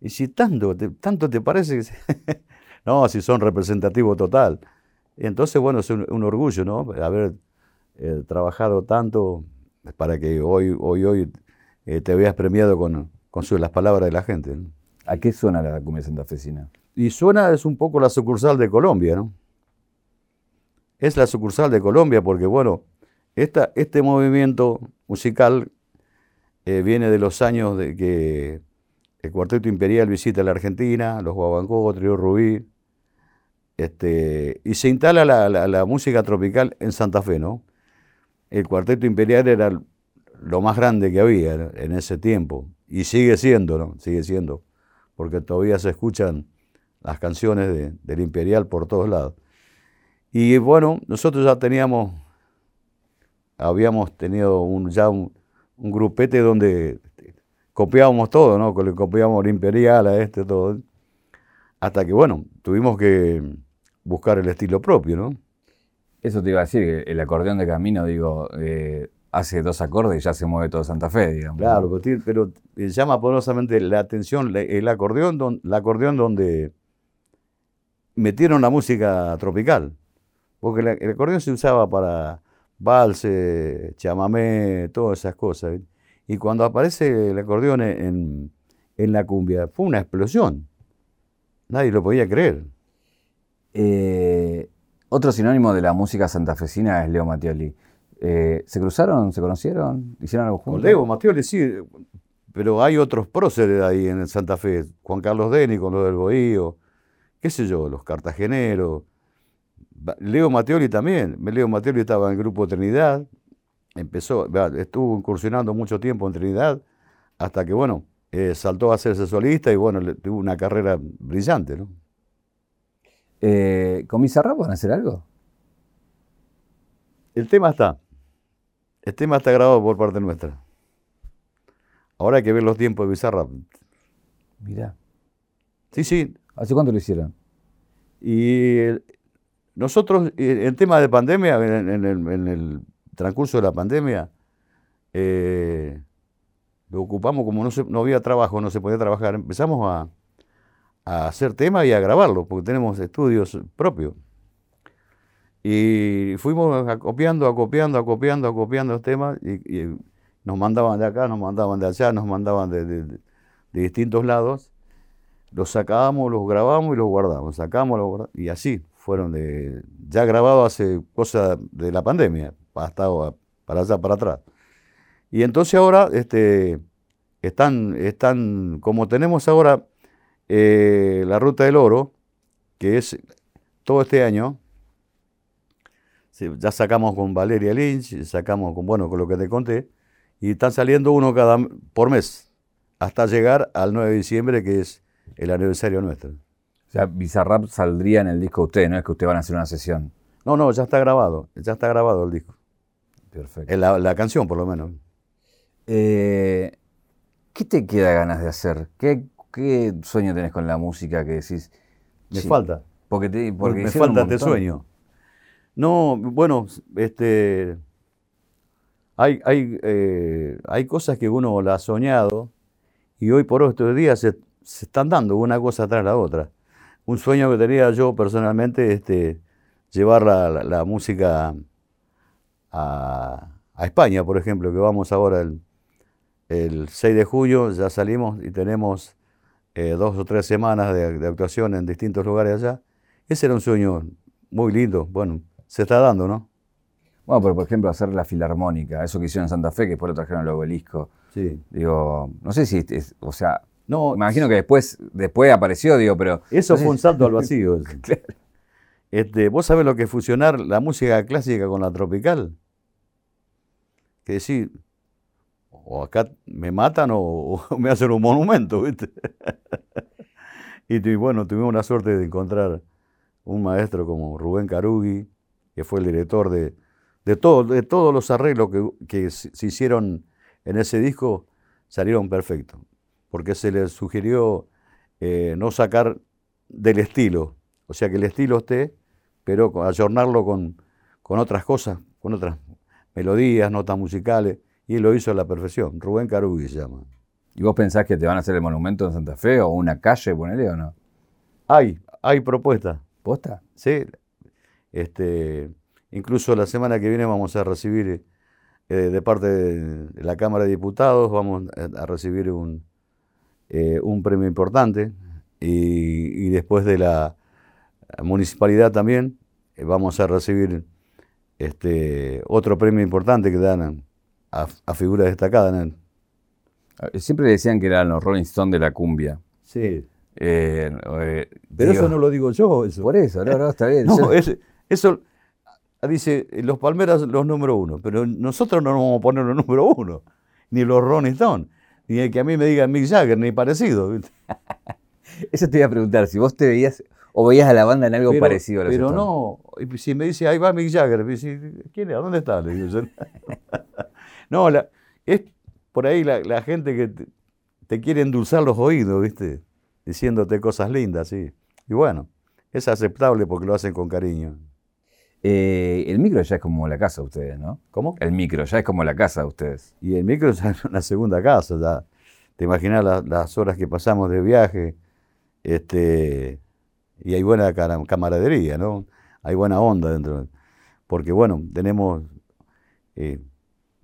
Y si tanto te, tanto te parece que... no, si son representativos total. Y entonces, bueno, es un, un orgullo, ¿no? Haber eh, trabajado tanto para que hoy, hoy, hoy eh, te veas premiado con, con su- las palabras de la gente. ¿no? ¿A qué suena la cumbia santafesina? Y suena es un poco la sucursal de Colombia, ¿no? Es la sucursal de Colombia porque, bueno, esta, este movimiento musical eh, viene de los años de que el Cuarteto Imperial visita la Argentina, los Guabancó, Trío Rubí, este, y se instala la, la- música tropical en Santa Fe, ¿no? El Cuarteto Imperial era lo más grande que había en ese tiempo. y sigue siendo, ¿no? Sigue siendo, porque todavía se escuchan las canciones de- del Imperial por todos lados. Y bueno, nosotros ya teníamos, habíamos tenido un, ya un, grupete donde copiábamos todo, ¿no? Copiábamos el Imperial a este, todo. Hasta que, bueno, tuvimos que buscar el estilo propio, ¿no? Eso te iba a decir, que el acordeón de camino, digo, eh, hace dos acordes y ya se mueve todo Santa Fe, digamos. Claro, pero, pero eh, llama poderosamente la atención el acordeón, don- el acordeón donde metieron la música tropical. Porque la- el acordeón se usaba para valse, chamamé, todas esas cosas. ¿viste? Y cuando aparece el acordeón en- en la cumbia, fue una explosión. Nadie lo podía creer. Eh, otro sinónimo de la música santafesina es Leo Mattioli. Eh, ¿Se cruzaron? ¿Se conocieron? ¿Hicieron algo Con juntos? Leo Mattioli sí, pero hay otros próceres ahí en el Santa Fe. Juan Carlos Deni con lo del Bohío, qué sé yo, los cartageneros. Leo Mattioli también. Leo Mattioli estaba en el grupo Trinidad. Empezó, estuvo incursionando mucho tiempo en Trinidad, hasta que, bueno, eh, saltó a hacerse solista y, bueno, tuvo una carrera brillante, ¿no? Eh, ¿Con Bizarrap van a hacer algo? El tema está. El tema está grabado por parte nuestra. Ahora hay que ver los tiempos de Bizarrap. Mirá. Sí, sí, ¿Hace cuánto lo hicieron? Y el- nosotros, eh, en tema de pandemia, en, en el, en el transcurso de la pandemia, eh, lo ocupamos como no, se- no había trabajo, no se podía trabajar. Empezamos a, a hacer temas y a grabarlos, porque tenemos estudios propios. Y fuimos acopiando, acopiando, acopiando, acopiando los temas y, y nos mandaban de acá, nos mandaban de allá, nos mandaban de, de- de distintos lados los sacábamos, los grabamos y los guardamos, sacamos, los guardamos, y así fueron de, ya grabado hace cosa de la pandemia, hasta para allá, para atrás. Y entonces ahora este, están, están, como tenemos ahora eh, la Ruta del Oro, que es todo este año, sí, ya sacamos con Valeria Lynch, sacamos con, bueno, con lo que te conté, y están saliendo uno cada por mes, hasta llegar al 9 de diciembre, que es el aniversario nuestro. O sea, Bizarrap saldría en el disco de ustedes, no es que ustedes van a hacer una sesión. No, no, ya está grabado, ya está grabado el disco. Perfecto. La, la canción, por lo menos. Eh, ¿Qué te queda ganas de hacer? ¿Qué, qué sueño tenés con la música que decís? Me "Sí"? falta. Porque, te, porque me falta este sueño. No, bueno, este, hay, hay, eh, hay cosas que uno la ha soñado y hoy por hoy estos días se, se están dando una cosa tras la otra. Un sueño que tenía yo personalmente, este, llevar la, la- la música a, a España, por ejemplo, que vamos ahora el, el 6 de julio, ya salimos y tenemos eh, dos o tres semanas de, de actuación en distintos lugares allá. Ese era un sueño muy lindo. Bueno, se está dando, ¿no? Bueno, pero por ejemplo, hacer la filarmónica, eso que hicieron en Santa Fe, que después lo trajeron al obelisco. Sí. Digo, no sé si, es- o sea, No, me imagino que después, después apareció, digo, pero. eso no fue un salto al vacío. este, ¿Vos sabés lo que es fusionar la música clásica con la tropical? Que decir, o acá me matan o, me hacen un monumento, ¿viste? y bueno, tuvimos la suerte de encontrar un maestro como Rubén Carugui, que fue el director de, de, todo, de todos los arreglos que, que se hicieron en ese disco, salieron perfectos, porque se les sugirió eh, no sacar del estilo, o sea que el estilo esté, pero ayornarlo con, con otras cosas, con otras melodías, notas musicales, y lo hizo a la perfección. Rubén Carugui se llama. ¿Y vos pensás que te van a hacer el monumento en Santa Fe o una calle, ponele o no? Hay, hay propuestas. ¿Posta? Sí, este, incluso la semana que viene vamos a recibir eh, de parte de la Cámara de Diputados, vamos a a recibir un, eh, un premio importante y, y después de la municipalidad también eh, vamos a recibir este, otro premio importante que dan a, a figuras destacadas. ¿no? Eh, Siempre decían que eran los Rolling Stones de la cumbia. Sí, Eh, eh, pero digo, eso no lo digo yo. Eso. Por eso, no, no, está bien. No, Yo- es- eso dice los Palmeras los número uno, pero nosotros no nos vamos a poner los número uno, ni los Rolling Stones. ni el que a mí me diga Mick Jagger, ni parecido. Eso te iba a preguntar, si vos te veías o veías a la banda en algo Pero- parecido a los Pero Stones. no, si me dice, ahí va Mick Jagger, me dice, ¿quién es? ¿Dónde está? Le digo yo. no, la- es por ahí la, la gente que te, te quiere endulzar los oídos, ¿viste? Diciéndote cosas lindas, sí. Y bueno, es aceptable porque lo hacen con cariño. Eh, el micro ya es como la casa de ustedes, ¿no? ¿Cómo? El micro ya es como la casa de ustedes. Y el micro es una segunda casa, ya. Te imaginas la- las horas que pasamos de viaje, este, y hay buena camaradería, ¿no? Hay buena onda dentro. Porque bueno, tenemos eh,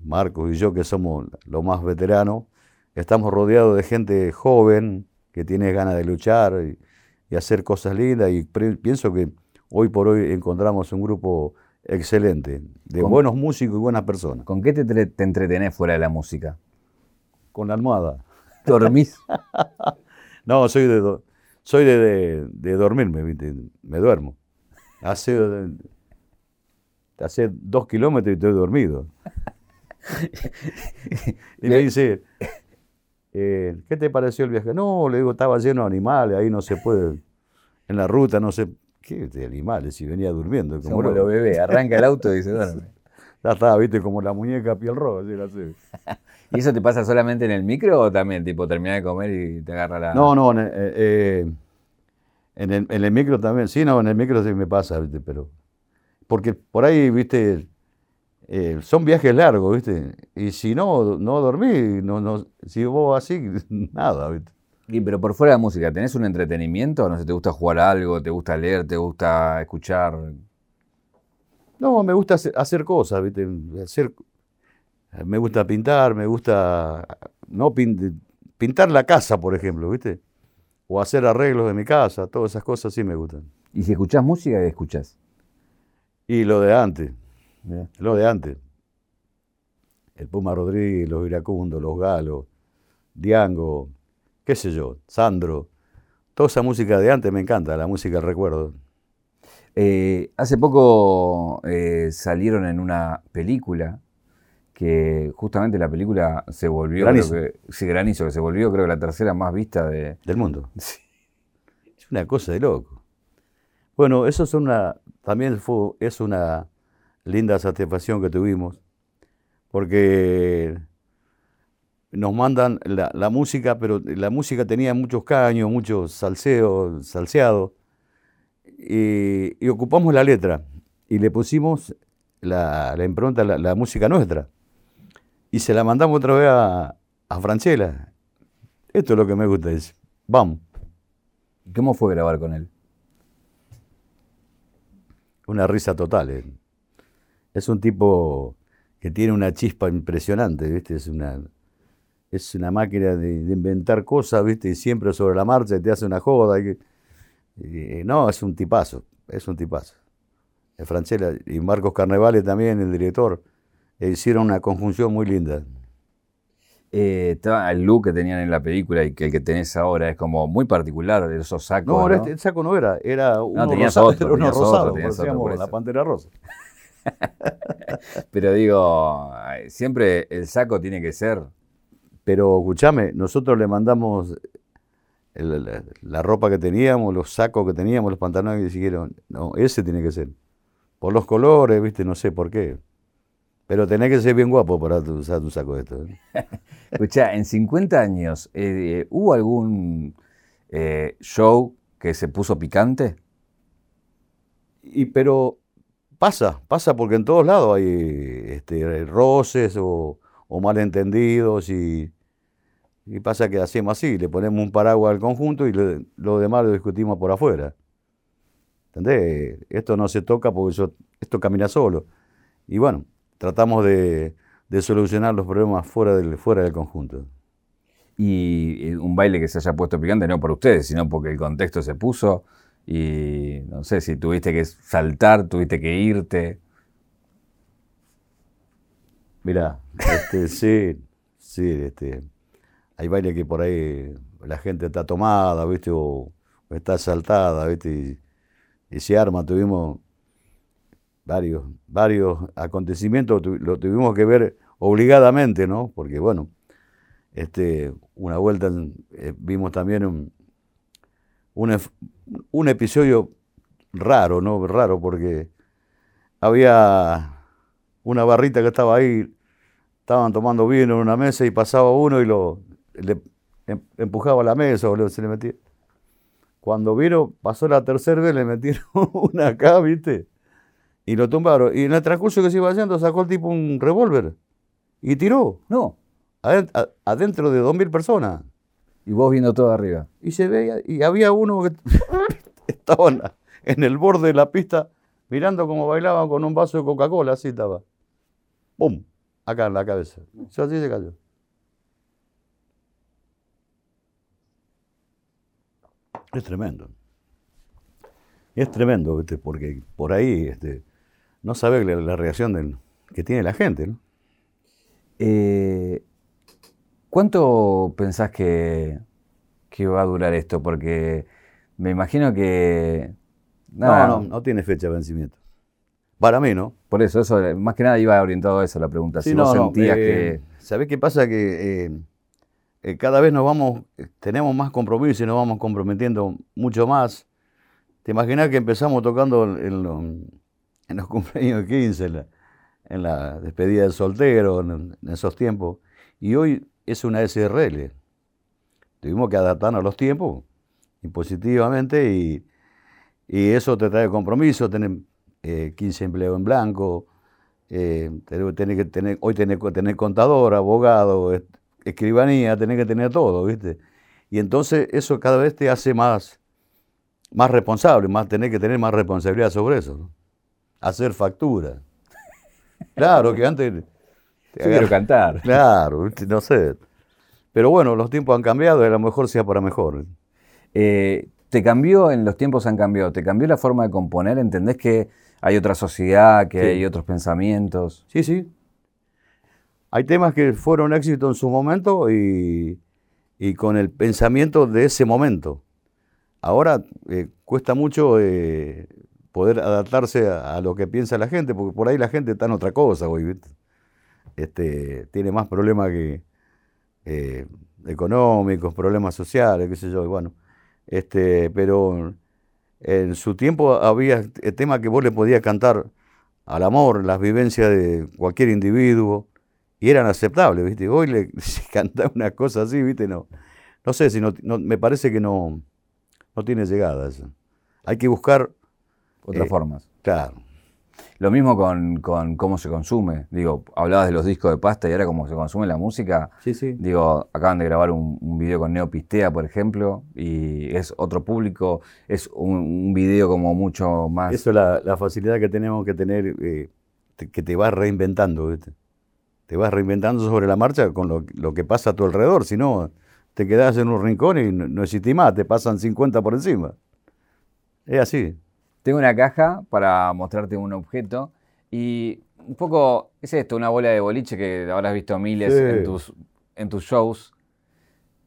Marcos y yo que somos los más veteranos, estamos rodeados de gente joven que tiene ganas de luchar y, y hacer cosas lindas y pienso que hoy por hoy encontramos un grupo excelente, de Con- buenos músicos y buenas personas. ¿Con qué te, te entretenés fuera de la música? Con la almohada. ¿Dormís? No, soy de, soy de, de- de dormirme, ¿viste? me duermo. Hace, hace dos kilómetros y estoy dormido. y me dice, eh, ¿qué te pareció el viaje? No, le digo, estaba lleno de animales, ahí no se puede, en la ruta no sé, ¿qué de animales? Si venía durmiendo. Como Como lo- lo bebé, arranca el auto y se duerme. Ya estaba, viste, como la muñeca piel roja, así. ¿Y eso te pasa solamente en el micro o también, tipo, terminás de comer y te agarra la... No, no, eh, eh, en el, en el micro también. Sí, no, en el micro sí me pasa, ¿viste? Pero. Porque por ahí, ¿viste? Eh, son viajes largos, ¿viste? Y si no, no dormí, no, no, si vos así, nada, ¿viste? Y, pero por fuera de la música, ¿tenés un entretenimiento? No sé, ¿te gusta jugar algo? ¿Te gusta leer? ¿Te gusta escuchar? No, me gusta hacer, cosas, ¿viste? Hacer, me gusta pintar, me gusta no pin- pintar la casa, por ejemplo, ¿viste? O hacer arreglos de mi casa, todas esas cosas sí me gustan. Y si escuchás música, ¿qué escuchás? Y lo de antes, Lo de antes. El Puma Rodríguez, los Iracundos, los Galos, Diango, qué sé yo, Sandro. Toda esa música de antes me encanta, la música del recuerdo. Eh, hace poco eh, salieron en una película que justamente la película se volvió, Granizo. creo que, sí, Granizo, que se volvió creo que la tercera más vista de... Del mundo. Es una cosa de loco. Bueno, eso es una, también fue, es una linda satisfacción que tuvimos, porque nos mandan la, la música, pero la música tenía muchos caños, muchos salseos, salseados, y, y ocupamos la letra y le pusimos la, la impronta, la, la música nuestra, y se la mandamos otra vez a, a Franchella. Esto es lo que me gusta, es, vamos. ¿Cómo fue grabar con él? Una risa total. eh. Es un tipo que tiene una chispa impresionante, ¿viste? Es una, es una máquina de, de inventar cosas, ¿viste? Y siempre sobre la marcha te hace una joda. y no, es un tipazo, es un tipazo. Es Franchella y Marcos Carnevale también, el director, e hicieron una conjunción muy linda. Eh, el look que tenían en la película y que el que tenés ahora es como muy particular, esos sacos. No, ¿no? este- el saco no era, era uno tenías rosado, otro, era uno tenías otro, rosado, tenías otro, por la pantera rosa. Pero digo, siempre el saco tiene que ser. Pero escúchame, nosotros le mandamos el- la, la ropa que teníamos, los sacos que teníamos, los pantalones y dijeron, no, ese tiene que ser. Por los colores, viste, no sé por qué. Pero tenés que ser bien guapo para usar un saco de esto. ¿eh? Escuchá, en 50 años, eh, ¿hubo algún eh, show que se puso picante? Y, pero pasa, pasa porque en todos lados hay este, roces o, malentendidos y, pasa que hacemos así, le ponemos un paraguas al conjunto y lo, demás lo discutimos por afuera. ¿Entendés? Esto no se toca porque esto camina solo. Y bueno, tratamos de, de solucionar los problemas fuera del, fuera del conjunto. Y eh, un baile que se haya puesto picante, no por ustedes, sino porque el contexto se puso. Y no sé si tuviste que saltar, tuviste que irte. Mira, este, sí, sí, este, hay bailes que por ahí la gente está tomada, ¿viste? O, o está saltada, ¿viste? Y, y se arma, tuvimos varios, varios acontecimientos, tu- lo tuvimos que ver obligadamente, ¿no? Porque bueno, Este, una vuelta eh, vimos también un, un, un episodio raro, ¿no? Raro porque había una barrita que estaba ahí, estaban tomando vino en una mesa y pasaba uno y lo le em- empujaba a la mesa o se le metía. Cuando vino, pasó la tercera vez, le metieron una acá, ¿viste? Y lo tumbaron. Y en el transcurso que se iba haciendo, sacó el tipo un revólver y tiró No. adentro de 2.000 personas. Y vos viendo todo arriba. Y se veía, y había uno que estaba en, el borde de la pista mirando cómo bailaban con un vaso de Coca-Cola, así estaba. ¡Pum! Acá en la cabeza. Yo así se cayó. Es tremendo. Es tremendo, ¿viste? porque por ahí este, no sabes la, la reacción del- que tiene la gente, ¿no? Eh, ¿Cuánto pensás que, que va a durar esto? Porque me imagino que... nada, No, no, no tiene fecha de vencimiento. Para mí, ¿no? Por eso, eso, más que nada iba orientado a eso la pregunta. Sí, si no, vos no, sentías eh, ¿Sabés qué pasa? Que eh, eh, cada vez nos vamos, eh, tenemos más compromiso y nos vamos comprometiendo mucho más. ¿Te imaginas que empezamos tocando en, lo- en los cumpleaños de 15, en la, en la despedida del soltero, en, en esos tiempos? Y hoy es una SRL. Tuvimos que adaptarnos a los tiempos impositivamente y, y eso te trae compromiso, tener eh, 15 empleos en blanco, eh, tenés- tenés que tener, hoy tenés que tener contador, abogado, es- escribanía, tenés que tener todo, ¿viste? Y entonces eso cada vez te hace más, más responsable, más tenés que tener más responsabilidad sobre eso, ¿no? Hacer factura. Claro, que antes... Yo quiero cantar. Claro, no sé. Pero bueno, los tiempos han cambiado y a lo mejor sea para mejor. Eh, ¿Te cambió, en los tiempos han cambiado, te cambió la forma de componer? ¿Entendés que hay otra sociedad, que Sí. hay otros pensamientos? Sí, sí. Hay temas que fueron éxito en su momento y, y con el pensamiento de ese momento. Ahora eh, cuesta mucho eh, poder adaptarse a, a lo que piensa la gente, porque por ahí la gente está en otra cosa hoy, ¿viste? Este, tiene más problemas que eh, económicos, problemas sociales, qué sé yo, y bueno. Este, pero en su tiempo había eh, temas que vos le podías cantar al amor, las vivencias de cualquier individuo, y eran aceptables, ¿viste? Hoy le si cantás una cosa así, ¿viste? No, no sé, si no, no- me parece que no, no tiene llegada eso. Hay que buscar, Otras Eh, formas. claro, Lo mismo con, con cómo se consume. Digo, hablabas de los discos de pasta y ahora cómo se consume la música. sí, sí. Digo, acaban de grabar un, un video con Neopistea, por ejemplo, y es otro público, es un, un video como mucho más... Eso es la, la facilidad que tenemos que tener, eh, te- que te vas reinventando, ¿viste? Te vas reinventando sobre la marcha con lo, lo que pasa a tu alrededor, si no, te quedás en un rincón y no, no existís más, te pasan 50 por encima. Es así. Tengo una caja para mostrarte un objeto y un poco, es esto, una bola de boliche que habrás visto miles Sí. en, tus, en tus shows.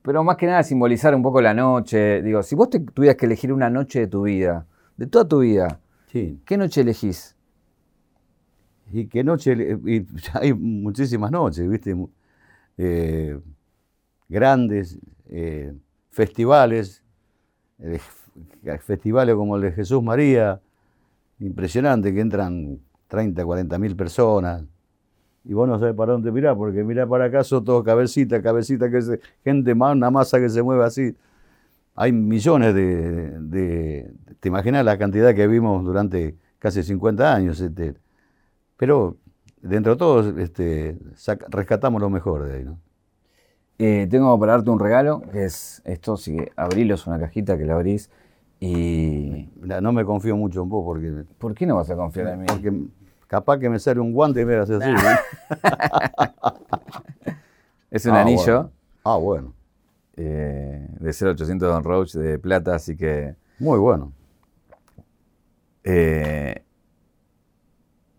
Pero más que nada simbolizar un poco la noche. Digo, si vos te tuvieras que elegir una noche de tu vida, de toda tu vida, Sí. ¿qué noche elegís? Y qué noche, y hay muchísimas noches, ¿viste? Eh, grandes eh, festivales, eh, festivales como el de Jesús María, impresionante, que entran 30, 40 mil personas. Y vos no sabés para dónde mirar, porque mirá para acá, son todos cabecita, cabecita, que se, gente una masa que se mueve así. Hay millones de, ¿Te imaginas la cantidad que vimos durante casi 50 años? Este, pero dentro de todo, este, rescatamos lo mejor de ahí, ¿no? Eh, tengo para darte un regalo, que es esto, si abrilo, una cajita que la abrís. Y. No me confío mucho en vos porque, ¿Por qué no vas a confiar en mí? porque capaz que me sale un guante y me hace así. Es un Ah, anillo bueno. Ah, bueno. eh, de 0800 Don Roach de plata, así que. Muy bueno. Eh,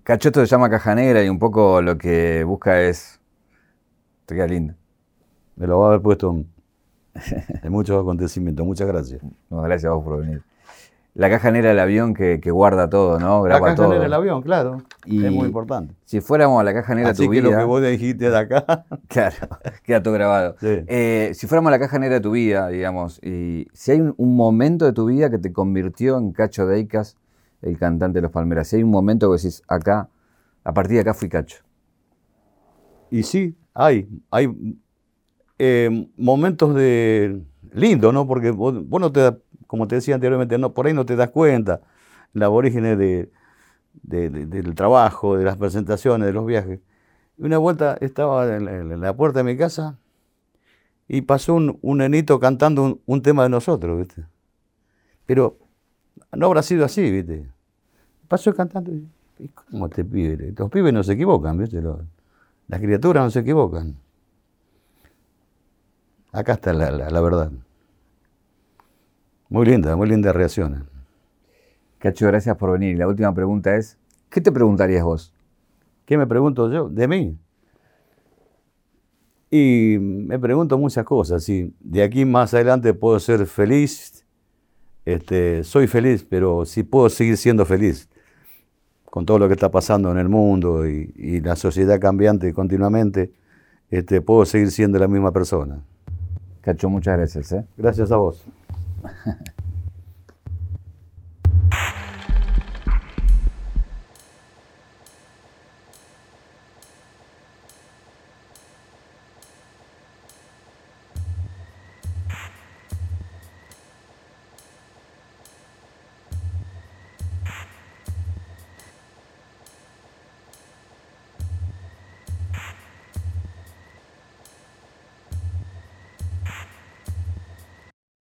Cachoto se llama caja negra y un poco lo que busca es. Te queda lindo. Me lo va a haber puesto en, en muchos acontecimientos. Muchas gracias. No, gracias a vos por venir. la caja negra del avión que, que guarda todo, ¿no? La Graba caja todo. negra del avión, claro. Y- Es muy importante. Si fuéramos a la caja negra de Así tu que vida. lo que vos dijiste de acá. Claro, queda todo grabado. Sí. Eh, si fuéramos a la caja negra de tu vida, digamos, y si hay un, un momento de tu vida que te convirtió en Cacho Deicas, el cantante de los Palmeras, si hay un momento que decís, acá, a partir de acá fui Cacho. Y sí, hay, hay eh, momentos de lindo, ¿no? Porque vos, vos no te das, como te decía anteriormente, no, por ahí no te das cuenta la aborígenes de, de- de- del trabajo, de las presentaciones, de los viajes. Y una vuelta estaba en la, en la puerta de mi casa y pasó un, un nenito cantando un, un tema de nosotros, ¿viste? Pero no habrá sido así, ¿viste? Pasó cantando y, ¿y ¿cómo te pibe? Los pibes no se equivocan, ¿viste? Los- las criaturas no se equivocan. Acá está la, la- la verdad. Muy linda, muy linda reacciones. Cacho, gracias por venir. Y la última pregunta es, ¿qué te preguntarías vos? ¿Qué me pregunto yo? ¿De mí? Y me pregunto muchas cosas. Si de aquí más adelante puedo ser feliz, este, soy feliz, pero si puedo seguir siendo feliz con todo lo que está pasando en el mundo y, y la sociedad cambiante continuamente, este, puedo seguir siendo la misma persona. Cacho, muchas gracias. ¿eh? Gracias a vos.